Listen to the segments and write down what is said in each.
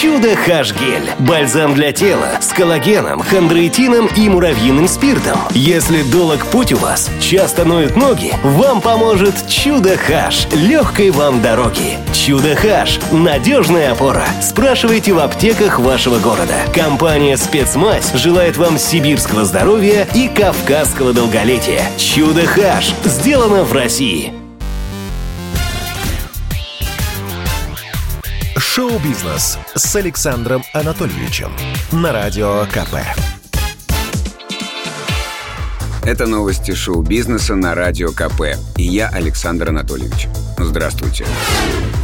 Чудо Хаш-гель. Бальзам для тела с коллагеном, хондроитином и муравьиным спиртом. Если долг путь у вас, часто ноют ноги, вам поможет Чудо Хаш. Легкой вам дороги. Чудо Хаш. Надежная опора. Спрашивайте в аптеках вашего города. Компания «Спецмазь» желает вам сибирского здоровья и кавказского долголетия. Чудо Хаш. Сделано в России. Шоу-бизнес с Александром Анатольевичем на Радио КП. Это новости шоу-бизнеса на Радио КП. И я, Александр Анатольевич. Здравствуйте.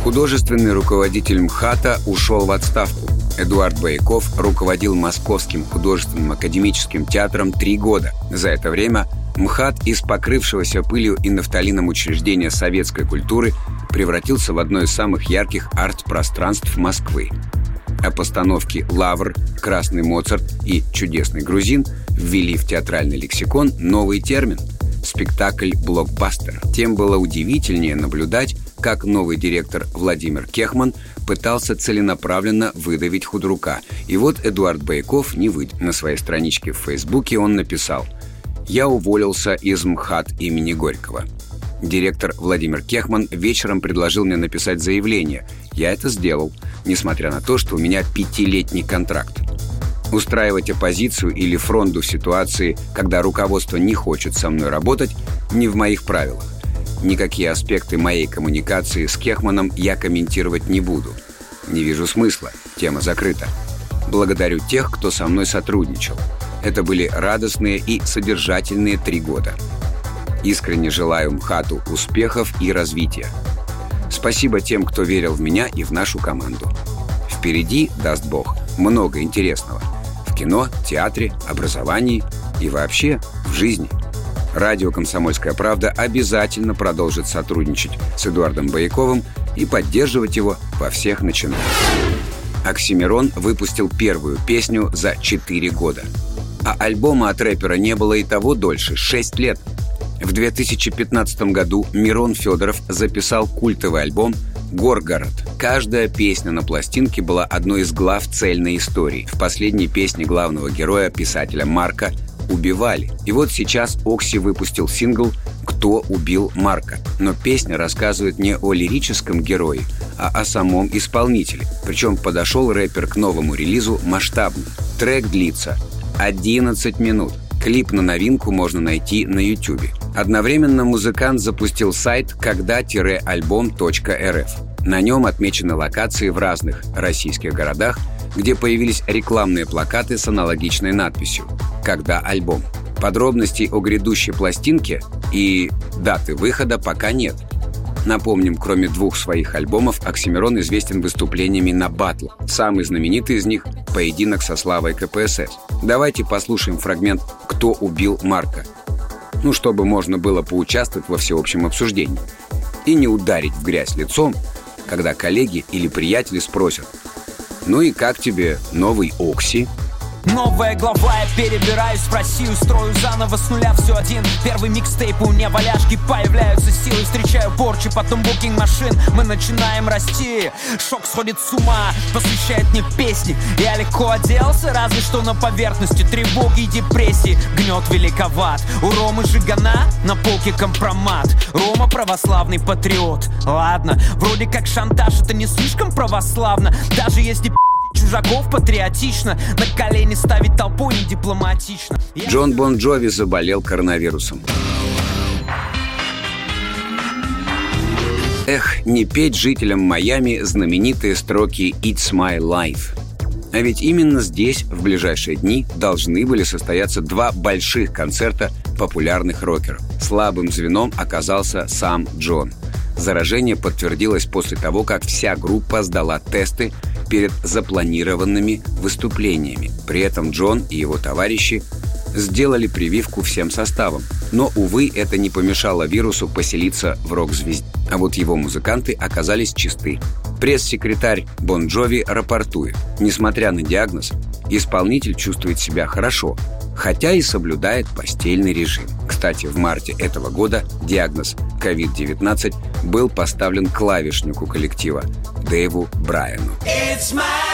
Художественный руководитель МХАТа ушел в отставку. Эдуард Бояков руководил Московским художественным академическим театром три года. За это время МХАТ из покрывшегося пылью и нафталином учреждения советской культуры превратился в одно из самых ярких арт-пространств Москвы. А постановки «Лавр», «Красный Моцарт» и «Чудесный грузин» ввели в театральный лексикон новый термин – спектакль-блокбастер. Тем было удивительнее наблюдать, как новый директор Владимир Кехман пытался целенаправленно выдавить худрука. И вот Эдуард Байков не выйдет. На своей страничке в Фейсбуке он написал «Я уволился из МХАТ имени Горького». Директор Владимир Кехман вечером предложил мне написать заявление. Я это сделал, несмотря на то, что у меня пятилетний контракт. Устраивать оппозицию или фронту в ситуации, когда руководство не хочет со мной работать, не в моих правилах. Никакие аспекты моей коммуникации с Кехманом я комментировать не буду. Не вижу смысла. Тема закрыта. Благодарю тех, кто со мной сотрудничал. Это были радостные и содержательные три года. Искренне желаю МХАТу успехов и развития. Спасибо тем, кто верил в меня и в нашу команду. Впереди, даст Бог, много интересного. В кино, театре, образовании и вообще в жизни. Радио «Комсомольская правда» обязательно продолжит сотрудничать с Эдуардом Бояковым и поддерживать его во всех начинаниях. Оксимирон выпустил первую песню за 4 года. А альбома от рэпера не было и того дольше – 6 лет – в 2015 году Мирон Федоров записал культовый альбом «Горгород». Каждая песня на пластинке была одной из глав цельной истории. В последней песне главного героя, писателя Марка, убивали. И вот сейчас Окси выпустил сингл «Кто убил Марка». Но песня рассказывает не о лирическом герое, а о самом исполнителе. Причем подошел рэпер к новому релизу масштабно. Трек длится 11 минут. Клип на новинку можно найти на YouTube. Одновременно музыкант запустил сайт когда-альбом.рф. На нем отмечены локации в разных российских городах, где появились рекламные плакаты с аналогичной надписью «Когда альбом». Подробностей о грядущей пластинке и даты выхода пока нет. Напомним, кроме двух своих альбомов, Оксимирон известен выступлениями на батл. Самый знаменитый из них – поединок со Славой КПСС. Давайте послушаем фрагмент «Кто убил Марка», ну, чтобы можно было поучаствовать во всеобщем обсуждении. И не ударить в грязь лицом, когда коллеги или приятели спросят «Ну и как тебе новый Окси?» Новая глава, я перебираюсь в Россию Строю заново с нуля все один. Первый микстейп у меня валяшки Появляются силы, встречаю порчи Потом букинг машин, мы начинаем расти. Шок сходит с ума, посвящает мне песни. Я легко оделся, разве что на поверхности. Тревоги и депрессии, гнет великоват. У Ромы Жигана на полке компромат. Рома православный патриот. Ладно, вроде как шантаж, это не слишком православно. Даже если чужаков патриотично На колени ставить толпу не дипломатично Джон Бон Джови заболел коронавирусом. Эх, не петь жителям Майами знаменитые строки «It's my life». А ведь именно здесь в ближайшие дни должны были состояться два больших концерта популярных рокеров. Слабым звеном оказался сам Джон. Заражение подтвердилось после того, как вся группа сдала тесты перед запланированными выступлениями. При этом Джон и его товарищи сделали прививку всем составом. Но, увы, это не помешало вирусу поселиться в рок-звезде. А вот его музыканты оказались чисты. Пресс-секретарь Бон Джови рапортует. Несмотря на диагноз, исполнитель чувствует себя хорошо, хотя и соблюдает постельный режим. Кстати, в марте этого года диагноз COVID-19 был поставлен клавишнику коллектива Дэйву Брайану. It's my